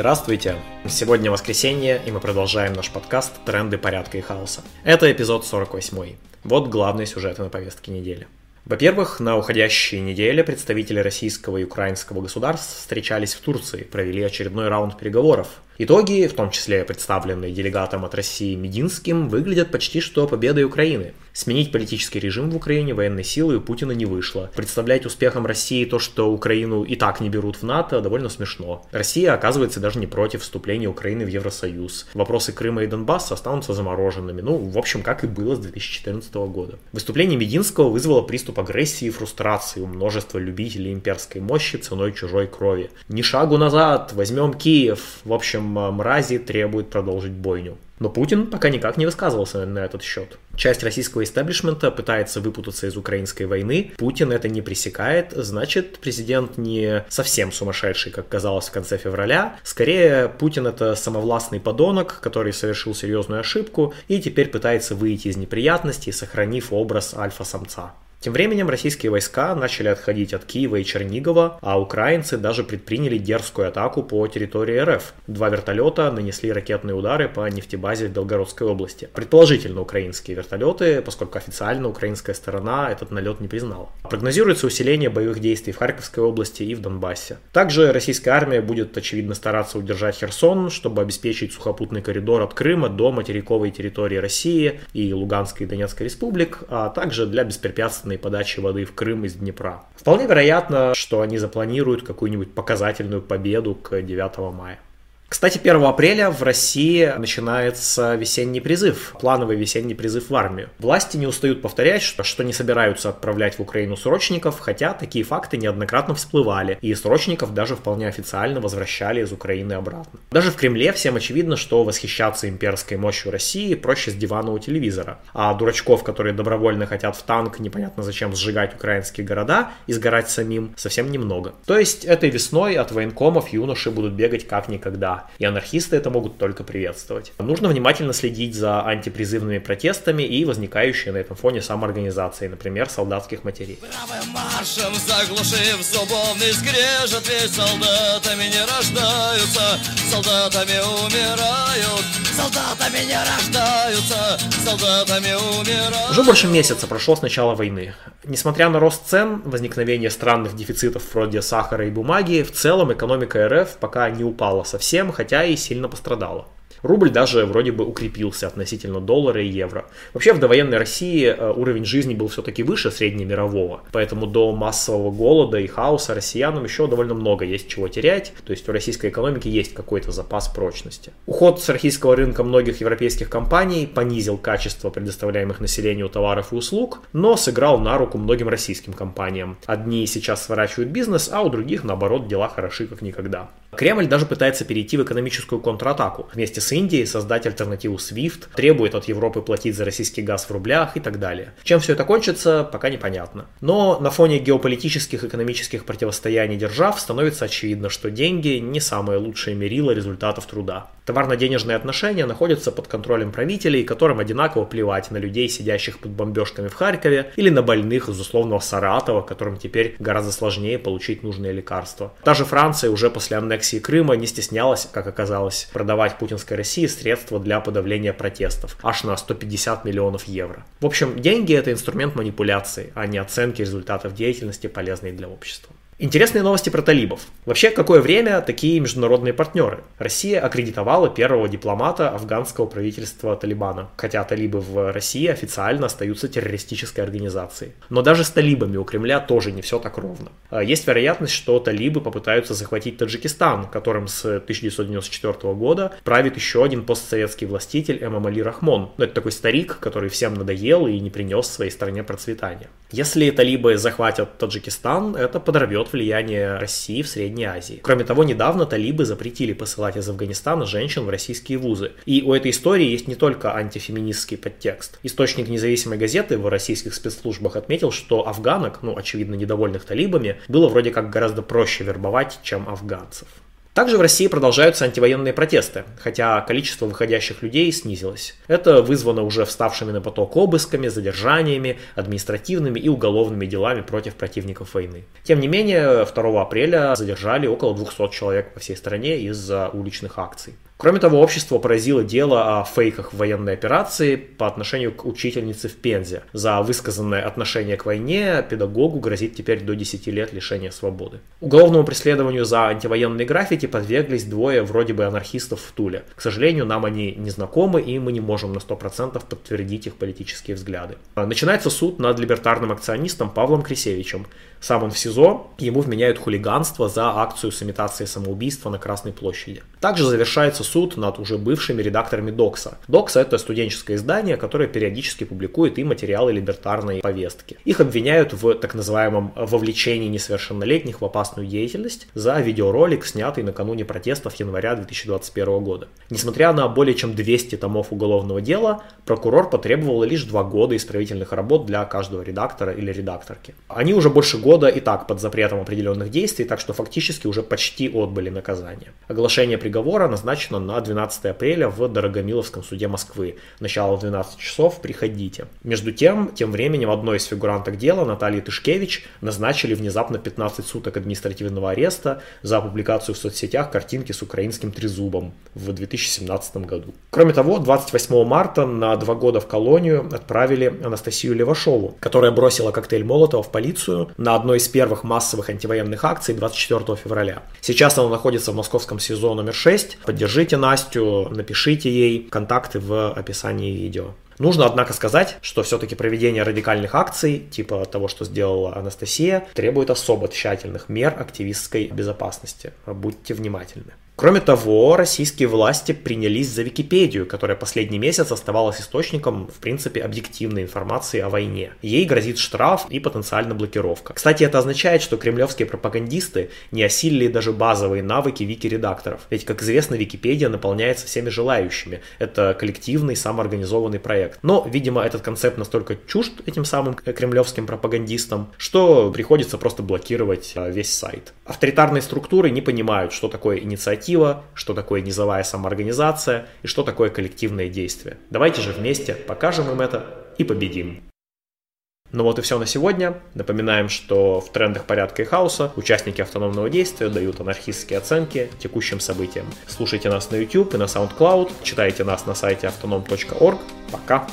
Здравствуйте! Сегодня воскресенье, и мы продолжаем наш подкаст «Тренды порядка и хаоса». Это эпизод 48. Вот главные сюжеты на повестке недели. Во-первых, на уходящей неделе представители российского и украинского государств встречались в Турции, провели очередной раунд переговоров. Итоги, в том числе представленные делегатом от России Мединским, выглядят почти что победой Украины. Сменить политический режим в Украине военной силой у Путина не вышло. Представлять успехом России то, что Украину и так не берут в НАТО, довольно смешно. Россия оказывается даже не против вступления Украины в Евросоюз. Вопросы Крыма и Донбасса останутся замороженными. Ну, в общем, как и было с 2014 года. Выступление Мединского вызвало приступ агрессии и фрустрации у множества любителей имперской мощи ценой чужой крови. Ни шагу назад, возьмем Киев. В общем, мрази требуют продолжить бойню. Но Путин пока никак не высказывался на этот счет. Часть российского истеблишмента пытается выпутаться из украинской войны. Путин это не пресекает. Значит, президент не совсем сумасшедший, как казалось в конце февраля. Скорее, Путин это самовластный подонок, который совершил серьезную ошибку и теперь пытается выйти из неприятностей, сохранив образ альфа-самца. Тем временем российские войска начали отходить от Киева и Чернигова, а украинцы даже предприняли дерзкую атаку по территории РФ. Два вертолета нанесли ракетные удары по нефтебазе в Белгородской области. Предположительно украинские вертолеты, поскольку официально украинская сторона этот налет не признала. Прогнозируется усиление боевых действий в Харьковской области и в Донбассе. Также российская армия будет, очевидно, стараться удержать Херсон, чтобы обеспечить сухопутный коридор от Крыма до материковой территории России и Луганской и Донецкой республик, а также для беспрепятственного бесплатной подачи воды в Крым из Днепра. Вполне вероятно, что они запланируют какую-нибудь показательную победу к 9 мая. Кстати, 1 апреля в России начинается весенний призыв, плановый весенний призыв в армию. Власти не устают повторять, что, что не собираются отправлять в Украину срочников, хотя такие факты неоднократно всплывали, и срочников даже вполне официально возвращали из Украины обратно. Даже в Кремле всем очевидно, что восхищаться имперской мощью России проще с дивана у телевизора, а дурачков, которые добровольно хотят в танк, непонятно зачем сжигать украинские города и сгорать самим, совсем немного. То есть этой весной от военкомов юноши будут бегать как никогда, и анархисты это могут только приветствовать. Нужно внимательно следить за антипризывными протестами и возникающей на этом фоне самоорганизацией, например, солдатских матерей. Правым маршем заглушив зубовный скрежет, ведь солдатами не рождаются, солдатами умирают, солдатами не рождаются, солдатами умирают. Уже больше месяца прошло с начала войны. Несмотря на рост цен, возникновение странных дефицитов вроде сахара и бумаги, в целом экономика РФ пока не упала совсем, хотя и сильно пострадала. Рубль даже вроде бы укрепился относительно доллара и евро. Вообще в довоенной России э, уровень жизни был все-таки выше среднемирового, поэтому до массового голода и хаоса россиянам еще довольно много есть чего терять, то есть у российской экономики есть какой-то запас прочности. Уход с российского рынка многих европейских компаний понизил качество предоставляемых населению товаров и услуг, но сыграл на руку многим российским компаниям. Одни сейчас сворачивают бизнес, а у других, наоборот, дела хороши как никогда. Кремль даже пытается перейти в экономическую контратаку. Вместе с Индией создать альтернативу SWIFT, требует от Европы платить за российский газ в рублях и так далее. Чем все это кончится, пока непонятно. Но на фоне геополитических и экономических противостояний держав становится очевидно, что деньги не самое лучшее мерило результатов труда. Товарно-денежные отношения находятся под контролем правителей, которым одинаково плевать на людей, сидящих под бомбежками в Харькове, или на больных из условного Саратова, которым теперь гораздо сложнее получить нужные лекарства. Та же Франция уже после аннексии Крыма не стеснялась, как оказалось, продавать путинской России средства для подавления протестов, аж на 150 миллионов евро. В общем, деньги это инструмент манипуляции, а не оценки результатов деятельности, полезной для общества. Интересные новости про талибов. Вообще, какое время такие международные партнеры? Россия аккредитовала первого дипломата афганского правительства Талибана, хотя талибы в России официально остаются террористической организацией. Но даже с талибами у Кремля тоже не все так ровно. А, есть вероятность, что талибы попытаются захватить Таджикистан, которым с 1994 года правит еще один постсоветский властитель Эмамали Рахмон. Но это такой старик, который всем надоел и не принес своей стране процветания. Если талибы захватят Таджикистан, это подорвет влияние России в Средней Азии. Кроме того, недавно талибы запретили посылать из Афганистана женщин в российские вузы. И у этой истории есть не только антифеминистский подтекст. Источник независимой газеты в российских спецслужбах отметил, что афганок, ну, очевидно, недовольных талибами, было вроде как гораздо проще вербовать, чем афганцев. Также в России продолжаются антивоенные протесты, хотя количество выходящих людей снизилось. Это вызвано уже вставшими на поток обысками, задержаниями, административными и уголовными делами против противников войны. Тем не менее, 2 апреля задержали около 200 человек по всей стране из-за уличных акций. Кроме того, общество поразило дело о фейках военной операции по отношению к учительнице в Пензе. За высказанное отношение к войне педагогу грозит теперь до 10 лет лишения свободы. Уголовному преследованию за антивоенные граффити подверглись двое вроде бы анархистов в Туле. К сожалению, нам они не знакомы, и мы не можем на 100% подтвердить их политические взгляды. Начинается суд над либертарным акционистом Павлом Крисевичем. Сам он в СИЗО, ему вменяют хулиганство за акцию с имитацией самоубийства на Красной площади. Также завершается суд над уже бывшими редакторами Докса. Докса это студенческое издание, которое периодически публикует и материалы либертарной повестки. Их обвиняют в так называемом вовлечении несовершеннолетних в опасную деятельность за видеоролик, снятый накануне протестов января 2021 года. Несмотря на более чем 200 томов уголовного дела, прокурор потребовал лишь два года исправительных работ для каждого редактора или редакторки. Они уже больше года и так под запретом определенных действий, так что фактически уже почти отбыли наказание. Оглашение приговора назначено на 12 апреля в Дорогомиловском суде Москвы. Начало в 12 часов, приходите. Между тем, тем временем одной из фигуранток дела, Натальи Тышкевич, назначили внезапно 15 суток административного ареста за публикацию в соцсетях картинки с украинским трезубом в 2017 году. Кроме того, 28 марта на два года в колонию отправили Анастасию Левашову, которая бросила коктейль Молотова в полицию на одной из первых массовых антивоенных акций 24 февраля. Сейчас она находится в московском СИЗО номер 6. Поддержите Настю, напишите ей контакты в описании видео. Нужно, однако, сказать, что все-таки проведение радикальных акций, типа того, что сделала Анастасия, требует особо тщательных мер активистской безопасности. Будьте внимательны. Кроме того, российские власти принялись за Википедию, которая последний месяц оставалась источником, в принципе, объективной информации о войне. Ей грозит штраф и потенциально блокировка. Кстати, это означает, что кремлевские пропагандисты не осилили даже базовые навыки вики-редакторов. Ведь, как известно, Википедия наполняется всеми желающими. Это коллективный, самоорганизованный проект. Но, видимо, этот концепт настолько чужд этим самым кремлевским пропагандистам, что приходится просто блокировать а, весь сайт. Авторитарные структуры не понимают, что такое инициатива инициатива, что такое низовая самоорганизация и что такое коллективное действие. Давайте же вместе покажем им это и победим. Ну вот и все на сегодня. Напоминаем, что в трендах порядка и хаоса участники автономного действия дают анархистские оценки текущим событиям. Слушайте нас на YouTube и на SoundCloud, читайте нас на сайте autonom.org. Пока!